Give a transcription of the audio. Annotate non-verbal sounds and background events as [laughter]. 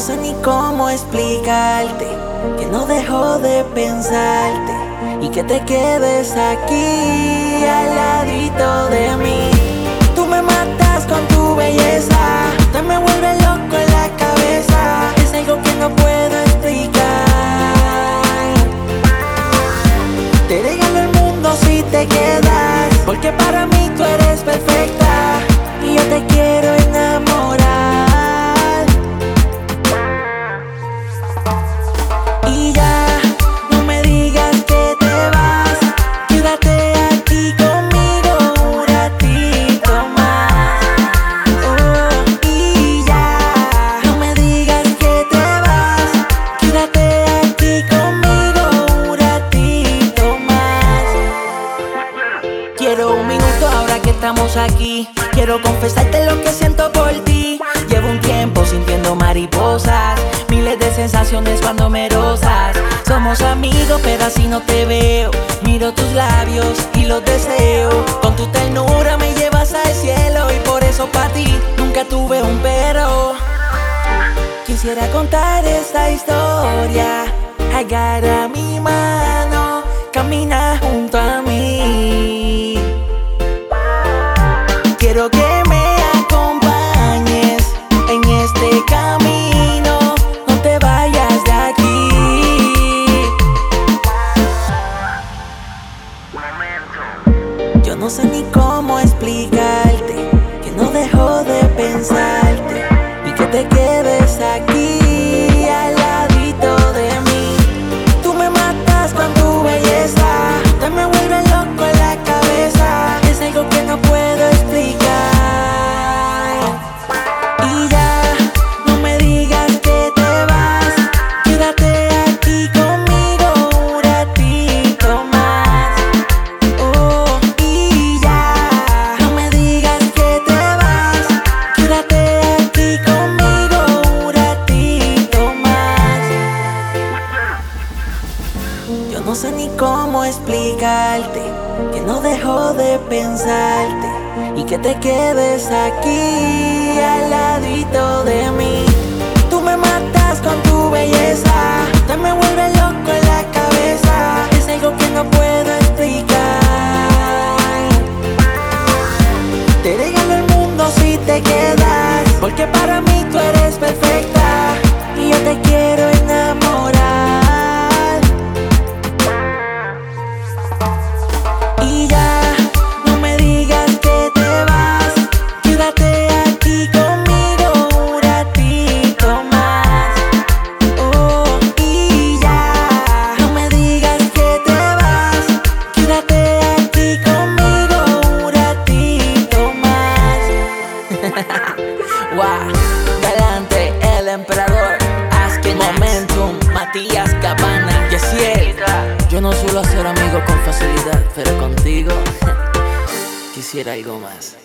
no sé ni cómo explicarte que no dejo de pensarte y que te quedes aquí al ladito de mí. Estamos aquí. Quiero confesarte lo que siento por ti. Llevo un tiempo sintiendo mariposas, miles de sensaciones cuando me rozas. Somos amigos, pero así no te veo. Miro tus labios y los deseo. Con tu ternura me llevas al cielo y por eso para ti nunca tuve un pero. Quisiera contar esta historia. Mi mano, cómo explicarte que no dejo de pensarte y que te quedes aquí al ladito de mí. Tú me matas con tu belleza, te me vuelve loco en la cabeza. Es algo que no puedo explicar. Te regalo el mundo si te quedas, porque para mí tú eres perfecta y yo te quiero Matías Cabana. Yo no suelo hacer amigos con facilidad, pero contigo [laughs] quisiera algo más.